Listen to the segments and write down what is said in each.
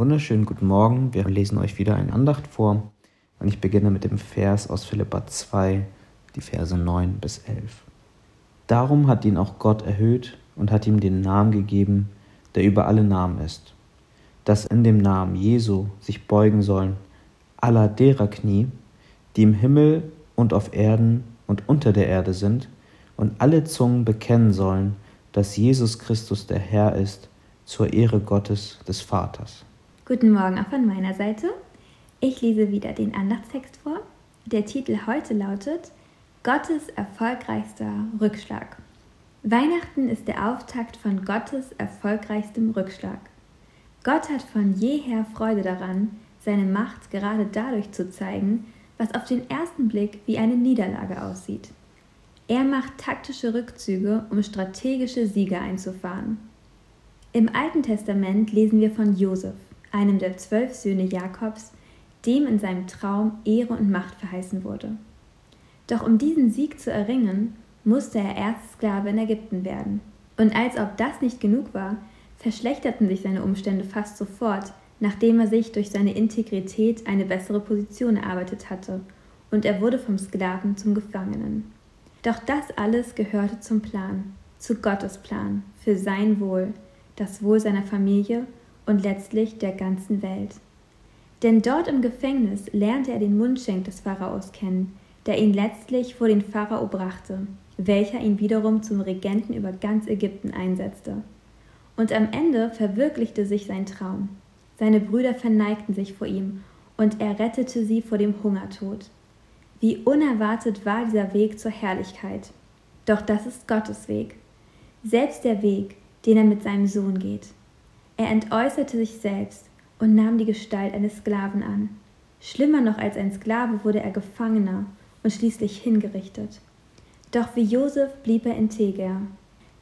wunderschönen guten Morgen. Wir lesen euch wieder eine Andacht vor und ich beginne mit dem Vers aus Philippa 2, die Verse 9 bis 11. Darum hat ihn auch Gott erhöht und hat ihm den Namen gegeben, der über alle Namen ist, dass in dem Namen Jesu sich beugen sollen aller derer Knie, die im Himmel und auf Erden und unter der Erde sind, und alle Zungen bekennen sollen, dass Jesus Christus der Herr ist, zur Ehre Gottes des Vaters. Guten Morgen auch von meiner Seite. Ich lese wieder den Andachtstext vor. Der Titel heute lautet Gottes erfolgreichster Rückschlag. Weihnachten ist der Auftakt von Gottes erfolgreichstem Rückschlag. Gott hat von jeher Freude daran, seine Macht gerade dadurch zu zeigen, was auf den ersten Blick wie eine Niederlage aussieht. Er macht taktische Rückzüge, um strategische Siege einzufahren. Im Alten Testament lesen wir von Josef, einem der zwölf Söhne Jakobs, dem in seinem Traum Ehre und Macht verheißen wurde. Doch um diesen Sieg zu erringen, musste er erst Sklave in Ägypten werden. Und als ob das nicht genug war, verschlechterten sich seine Umstände fast sofort, nachdem er sich durch seine Integrität eine bessere Position erarbeitet hatte, und er wurde vom Sklaven zum Gefangenen. Doch das alles gehörte zum Plan, zu Gottes Plan, für sein Wohl, das Wohl seiner Familie und letztlich der ganzen Welt. Denn dort im Gefängnis lernte er den Mundschenk des Pharaos kennen, der ihn letztlich vor den Pharao brachte, welcher ihn wiederum zum Regenten über ganz Ägypten einsetzte. Und am Ende verwirklichte sich sein Traum. Seine Brüder verneigten sich vor ihm, und er rettete sie vor dem Hungertod. Wie unerwartet war dieser Weg zur Herrlichkeit. Doch das ist Gottes Weg. Selbst der Weg, den er mit seinem Sohn geht. Er entäußerte sich selbst und nahm die Gestalt eines Sklaven an. Schlimmer noch als ein Sklave wurde er Gefangener und schließlich hingerichtet. Doch wie Josef blieb er integer.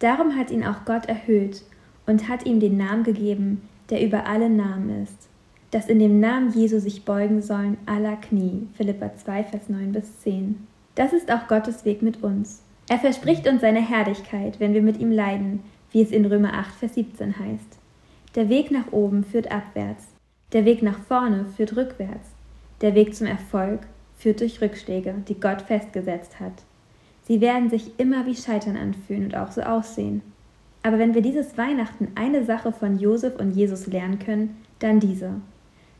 Darum hat ihn auch Gott erhöht und hat ihm den Namen gegeben, der über alle Namen ist, dass in dem Namen Jesu sich beugen sollen aller Knie. Philippa 2, Vers 9 bis 10. Das ist auch Gottes Weg mit uns. Er verspricht uns seine Herrlichkeit, wenn wir mit ihm leiden, wie es in Römer 8, Vers 17 heißt. Der Weg nach oben führt abwärts, der Weg nach vorne führt rückwärts, der Weg zum Erfolg führt durch Rückschläge, die Gott festgesetzt hat. Sie werden sich immer wie Scheitern anfühlen und auch so aussehen. Aber wenn wir dieses Weihnachten eine Sache von Josef und Jesus lernen können, dann diese.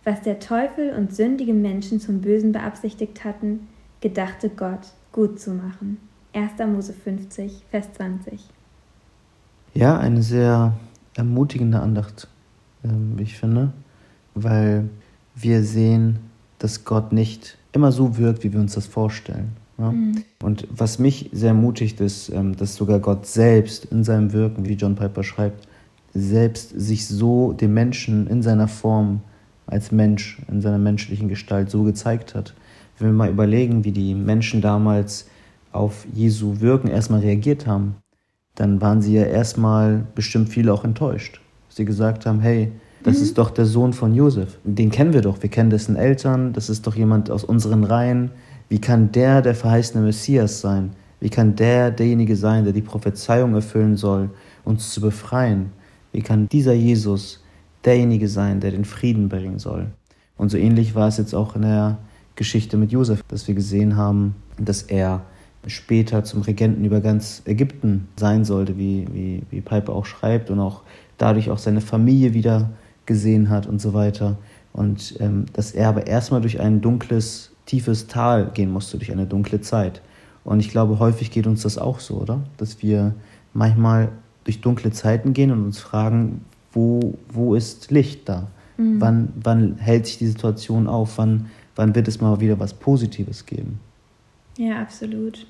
Was der Teufel und sündige Menschen zum Bösen beabsichtigt hatten, gedachte Gott gut zu machen. 1. Mose 50, Vers 20. Ja, eine sehr ermutigende Andacht, ähm, wie ich finde, weil wir sehen, dass Gott nicht immer so wirkt, wie wir uns das vorstellen. Ja? Mhm. Und was mich sehr ermutigt, ist, ähm, dass sogar Gott selbst in seinem Wirken, wie John Piper schreibt, selbst sich so dem Menschen in seiner Form als Mensch, in seiner menschlichen Gestalt so gezeigt hat. Wenn wir mal überlegen, wie die Menschen damals auf Jesu Wirken erstmal reagiert haben, dann waren sie ja erstmal bestimmt viele auch enttäuscht. Sie gesagt haben, hey, das mhm. ist doch der Sohn von Josef. Den kennen wir doch. Wir kennen dessen Eltern. Das ist doch jemand aus unseren Reihen. Wie kann der der verheißene Messias sein? Wie kann der derjenige sein, der die Prophezeiung erfüllen soll, uns zu befreien? Wie kann dieser Jesus derjenige sein, der den Frieden bringen soll? Und so ähnlich war es jetzt auch in der Geschichte mit Josef, dass wir gesehen haben, dass er später zum Regenten über ganz Ägypten sein sollte, wie, wie, wie Piper auch schreibt, und auch dadurch auch seine Familie wieder gesehen hat und so weiter. Und ähm, dass er aber erstmal durch ein dunkles, tiefes Tal gehen musste, durch eine dunkle Zeit. Und ich glaube, häufig geht uns das auch so, oder? Dass wir manchmal durch dunkle Zeiten gehen und uns fragen, wo, wo ist Licht da? Mhm. Wann, wann hält sich die Situation auf? Wann, wann wird es mal wieder was Positives geben? Ja, absolut.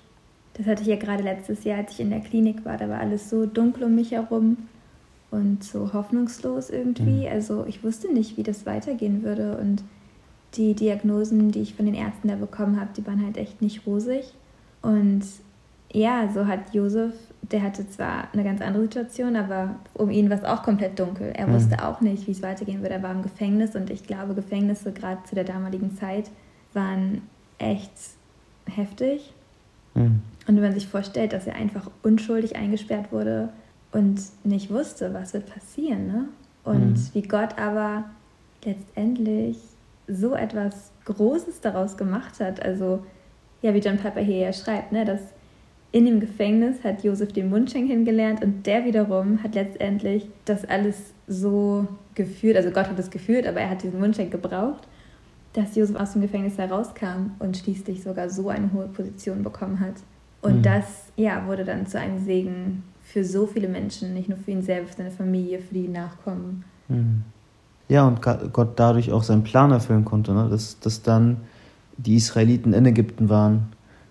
Das hatte ich ja gerade letztes Jahr, als ich in der Klinik war. Da war alles so dunkel um mich herum und so hoffnungslos irgendwie. Mhm. Also ich wusste nicht, wie das weitergehen würde. Und die Diagnosen, die ich von den Ärzten da bekommen habe, die waren halt echt nicht rosig. Und ja, so hat Josef, der hatte zwar eine ganz andere Situation, aber um ihn war es auch komplett dunkel. Er mhm. wusste auch nicht, wie es weitergehen würde. Er war im Gefängnis und ich glaube, Gefängnisse gerade zu der damaligen Zeit waren echt heftig. Mhm. Und wenn man sich vorstellt, dass er einfach unschuldig eingesperrt wurde und nicht wusste, was wird passieren, ne? Und mhm. wie Gott aber letztendlich so etwas Großes daraus gemacht hat. Also, ja, wie John Piper hier ja schreibt, ne, dass in dem Gefängnis hat Josef den Mundschenk kennengelernt und der wiederum hat letztendlich das alles so geführt, also Gott hat es geführt, aber er hat diesen Mundschenk gebraucht, dass Josef aus dem Gefängnis herauskam und schließlich sogar so eine hohe Position bekommen hat. Und mhm. das ja, wurde dann zu einem Segen für so viele Menschen, nicht nur für ihn selbst, für seine Familie, für die Nachkommen. Mhm. Ja, und Gott dadurch auch seinen Plan erfüllen konnte, ne? dass, dass dann die Israeliten in Ägypten waren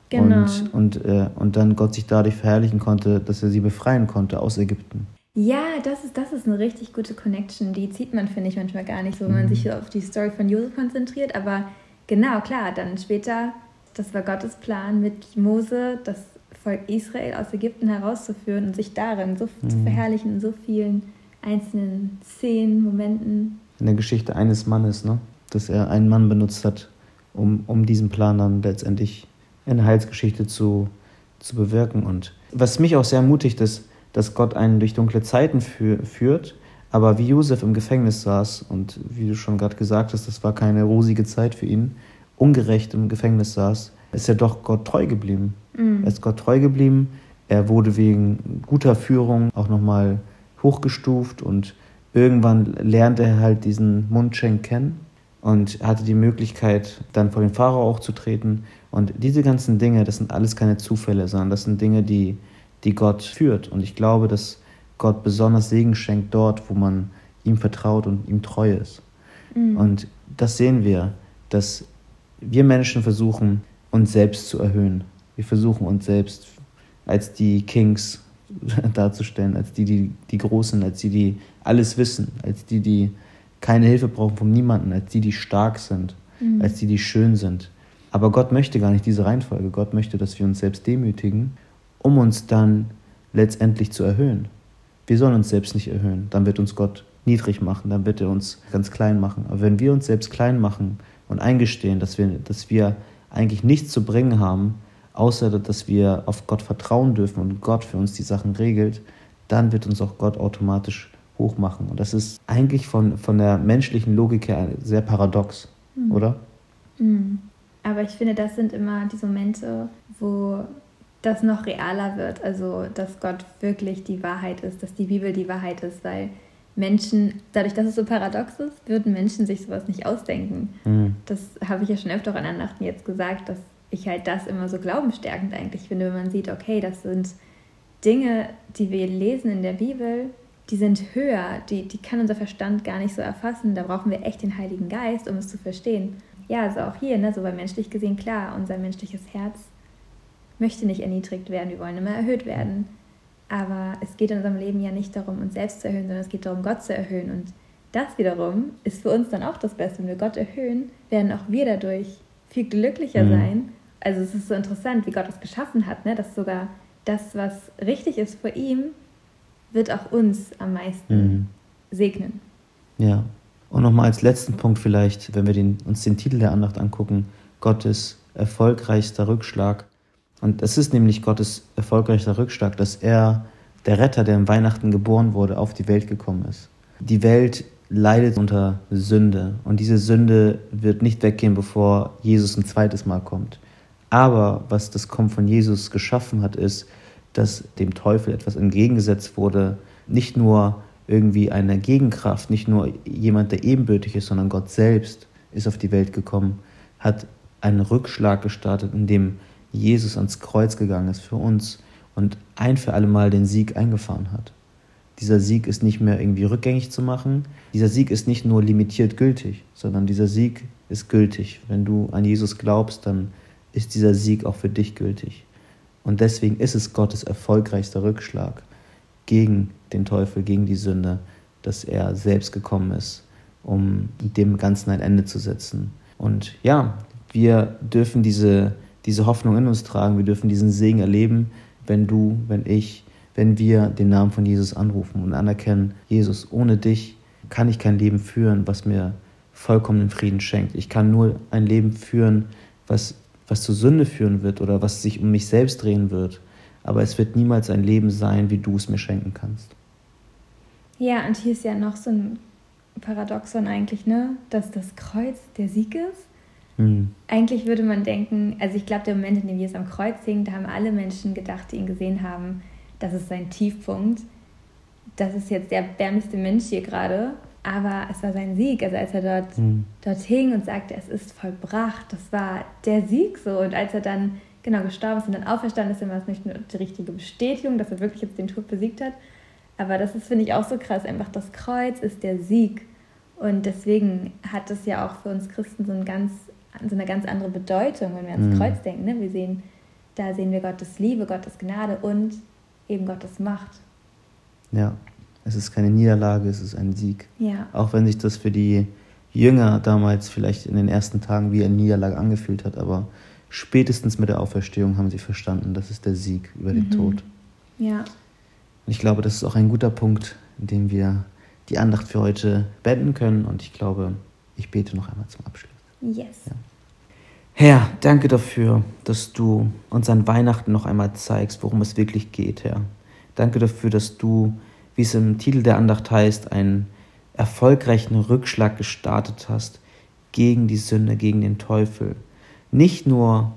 genau. und, und, äh, und dann Gott sich dadurch verherrlichen konnte, dass er sie befreien konnte aus Ägypten. Ja, das ist, das ist eine richtig gute Connection. Die zieht man, finde ich, manchmal gar nicht so, wenn mhm. man sich auf die Story von Josef konzentriert. Aber genau, klar, dann später, das war Gottes Plan mit Mose, das Volk Israel aus Ägypten herauszuführen und sich darin so mhm. zu verherrlichen in so vielen einzelnen Szenen, Momenten. In der Geschichte eines Mannes, ne? dass er einen Mann benutzt hat, um, um diesen Plan dann letztendlich in der Heilsgeschichte zu, zu bewirken. Und was mich auch sehr ermutigt, ist, dass Gott einen durch dunkle Zeiten für, führt, aber wie Josef im Gefängnis saß und wie du schon gerade gesagt hast, das war keine rosige Zeit für ihn, ungerecht im Gefängnis saß, ist er doch Gott treu geblieben. Mhm. Er ist Gott treu geblieben. Er wurde wegen guter Führung auch nochmal hochgestuft und irgendwann lernte er halt diesen Mundschenk kennen und hatte die Möglichkeit, dann vor den Pharao auch zu treten. Und diese ganzen Dinge, das sind alles keine Zufälle, sondern das sind Dinge, die die Gott führt. Und ich glaube, dass Gott besonders Segen schenkt dort, wo man ihm vertraut und ihm treu ist. Mhm. Und das sehen wir, dass wir Menschen versuchen, uns selbst zu erhöhen. Wir versuchen uns selbst als die Kings darzustellen, als die, die, die Großen, als die, die alles wissen, als die, die keine Hilfe brauchen von niemandem, als die, die stark sind, mhm. als die, die schön sind. Aber Gott möchte gar nicht diese Reihenfolge. Gott möchte, dass wir uns selbst demütigen um uns dann letztendlich zu erhöhen. Wir sollen uns selbst nicht erhöhen, dann wird uns Gott niedrig machen, dann wird er uns ganz klein machen. Aber wenn wir uns selbst klein machen und eingestehen, dass wir, dass wir eigentlich nichts zu bringen haben, außer dass wir auf Gott vertrauen dürfen und Gott für uns die Sachen regelt, dann wird uns auch Gott automatisch hochmachen. Und das ist eigentlich von, von der menschlichen Logik her sehr paradox, mhm. oder? Mhm. Aber ich finde, das sind immer die Momente, wo das noch realer wird. Also, dass Gott wirklich die Wahrheit ist, dass die Bibel die Wahrheit ist, weil Menschen, dadurch, dass es so paradox ist, würden Menschen sich sowas nicht ausdenken. Mhm. Das habe ich ja schon öfter an Annachten jetzt gesagt, dass ich halt das immer so glaubenstärkend eigentlich finde, wenn man sieht, okay, das sind Dinge, die wir lesen in der Bibel, die sind höher, die, die kann unser Verstand gar nicht so erfassen. Da brauchen wir echt den Heiligen Geist, um es zu verstehen. Ja, also auch hier, ne, so bei menschlich gesehen, klar, unser menschliches Herz möchte nicht erniedrigt werden, wir wollen immer erhöht werden. Aber es geht in unserem Leben ja nicht darum, uns selbst zu erhöhen, sondern es geht darum, Gott zu erhöhen. Und das wiederum ist für uns dann auch das Beste. Wenn wir Gott erhöhen, werden auch wir dadurch viel glücklicher mhm. sein. Also es ist so interessant, wie Gott es geschaffen hat, ne? dass sogar das, was richtig ist vor ihm, wird auch uns am meisten mhm. segnen. Ja. Und nochmal als letzten Punkt vielleicht, wenn wir den, uns den Titel der Andacht angucken, Gottes erfolgreichster Rückschlag. Und es ist nämlich Gottes erfolgreicher Rückschlag, dass er, der Retter, der im Weihnachten geboren wurde, auf die Welt gekommen ist. Die Welt leidet unter Sünde und diese Sünde wird nicht weggehen, bevor Jesus ein zweites Mal kommt. Aber was das Kommen von Jesus geschaffen hat, ist, dass dem Teufel etwas entgegengesetzt wurde, nicht nur irgendwie eine Gegenkraft, nicht nur jemand, der ebenbürtig ist, sondern Gott selbst ist auf die Welt gekommen, hat einen Rückschlag gestartet, in dem Jesus ans Kreuz gegangen ist für uns und ein für alle Mal den Sieg eingefahren hat. Dieser Sieg ist nicht mehr irgendwie rückgängig zu machen. Dieser Sieg ist nicht nur limitiert gültig, sondern dieser Sieg ist gültig. Wenn du an Jesus glaubst, dann ist dieser Sieg auch für dich gültig. Und deswegen ist es Gottes erfolgreichster Rückschlag gegen den Teufel, gegen die Sünde, dass er selbst gekommen ist, um dem Ganzen ein Ende zu setzen. Und ja, wir dürfen diese diese Hoffnung in uns tragen. Wir dürfen diesen Segen erleben, wenn du, wenn ich, wenn wir den Namen von Jesus anrufen und anerkennen, Jesus, ohne dich kann ich kein Leben führen, was mir vollkommenen Frieden schenkt. Ich kann nur ein Leben führen, was, was zur Sünde führen wird oder was sich um mich selbst drehen wird. Aber es wird niemals ein Leben sein, wie du es mir schenken kannst. Ja, und hier ist ja noch so ein Paradoxon eigentlich, ne? Dass das Kreuz der Sieg ist. Mhm. Eigentlich würde man denken, also ich glaube, der Moment, in dem Jesus am Kreuz hing, da haben alle Menschen gedacht, die ihn gesehen haben, das ist sein Tiefpunkt. Das ist jetzt der erbärmlichste Mensch hier gerade. Aber es war sein Sieg. Also als er dort, mhm. dort hing und sagte, es ist vollbracht, das war der Sieg so. Und als er dann genau gestorben ist und dann auferstanden ist, dann war es nicht nur die richtige Bestätigung, dass er wirklich jetzt den Tod besiegt hat. Aber das ist, finde ich, auch so krass. Einfach das Kreuz ist der Sieg. Und deswegen hat es ja auch für uns Christen so, ein ganz, so eine ganz andere Bedeutung, wenn wir ans mhm. Kreuz denken. Ne? Wir sehen, da sehen wir Gottes Liebe, Gottes Gnade und eben Gottes Macht. Ja, es ist keine Niederlage, es ist ein Sieg. Ja. Auch wenn sich das für die Jünger damals vielleicht in den ersten Tagen wie eine Niederlage angefühlt hat, aber spätestens mit der Auferstehung haben sie verstanden, das ist der Sieg über den mhm. Tod. Ja. Und ich glaube, das ist auch ein guter Punkt, in dem wir die Andacht für heute beenden können. Und ich glaube, ich bete noch einmal zum Abschluss. Yes. Herr, danke dafür, dass du uns an Weihnachten noch einmal zeigst, worum es wirklich geht, Herr. Danke dafür, dass du, wie es im Titel der Andacht heißt, einen erfolgreichen Rückschlag gestartet hast gegen die Sünde, gegen den Teufel. Nicht nur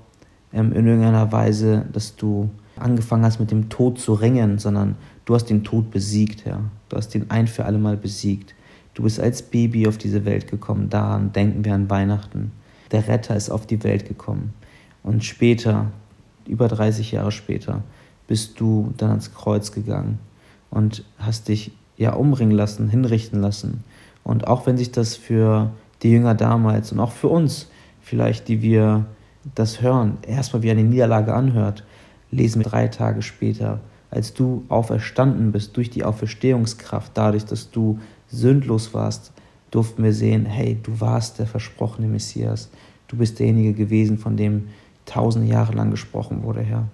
ähm, in irgendeiner Weise, dass du angefangen hast, mit dem Tod zu ringen, sondern du hast den Tod besiegt, Herr. Du hast ihn ein für alle Mal besiegt. Du bist als Baby auf diese Welt gekommen. Daran denken wir an Weihnachten. Der Retter ist auf die Welt gekommen. Und später, über 30 Jahre später, bist du dann ans Kreuz gegangen und hast dich ja umbringen lassen, hinrichten lassen. Und auch wenn sich das für die Jünger damals und auch für uns vielleicht, die wir das hören, erstmal wie eine Niederlage anhört, lesen wir drei Tage später, als du auferstanden bist durch die Auferstehungskraft, dadurch, dass du sündlos warst, durften wir sehen, hey, du warst der versprochene Messias. Du bist derjenige gewesen, von dem tausende Jahre lang gesprochen wurde, Herr.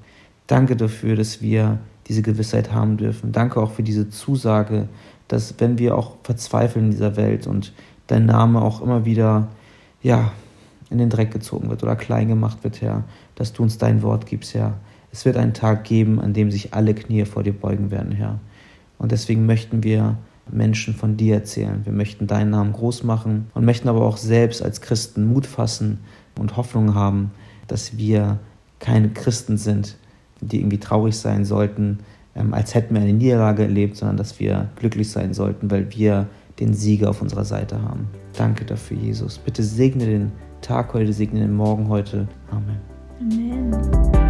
Danke dafür, dass wir diese Gewissheit haben dürfen. Danke auch für diese Zusage, dass wenn wir auch verzweifeln in dieser Welt und dein Name auch immer wieder, ja, in den Dreck gezogen wird oder klein gemacht wird, Herr, dass du uns dein Wort gibst, Herr. Es wird einen Tag geben, an dem sich alle Knie vor dir beugen werden, Herr. Und deswegen möchten wir Menschen von dir erzählen. Wir möchten deinen Namen groß machen und möchten aber auch selbst als Christen Mut fassen und Hoffnung haben, dass wir keine Christen sind, die irgendwie traurig sein sollten, ähm, als hätten wir eine Niederlage erlebt, sondern dass wir glücklich sein sollten, weil wir den Sieger auf unserer Seite haben. Danke dafür, Jesus. Bitte segne den Tag heute, segne den Morgen heute. Amen. Amen.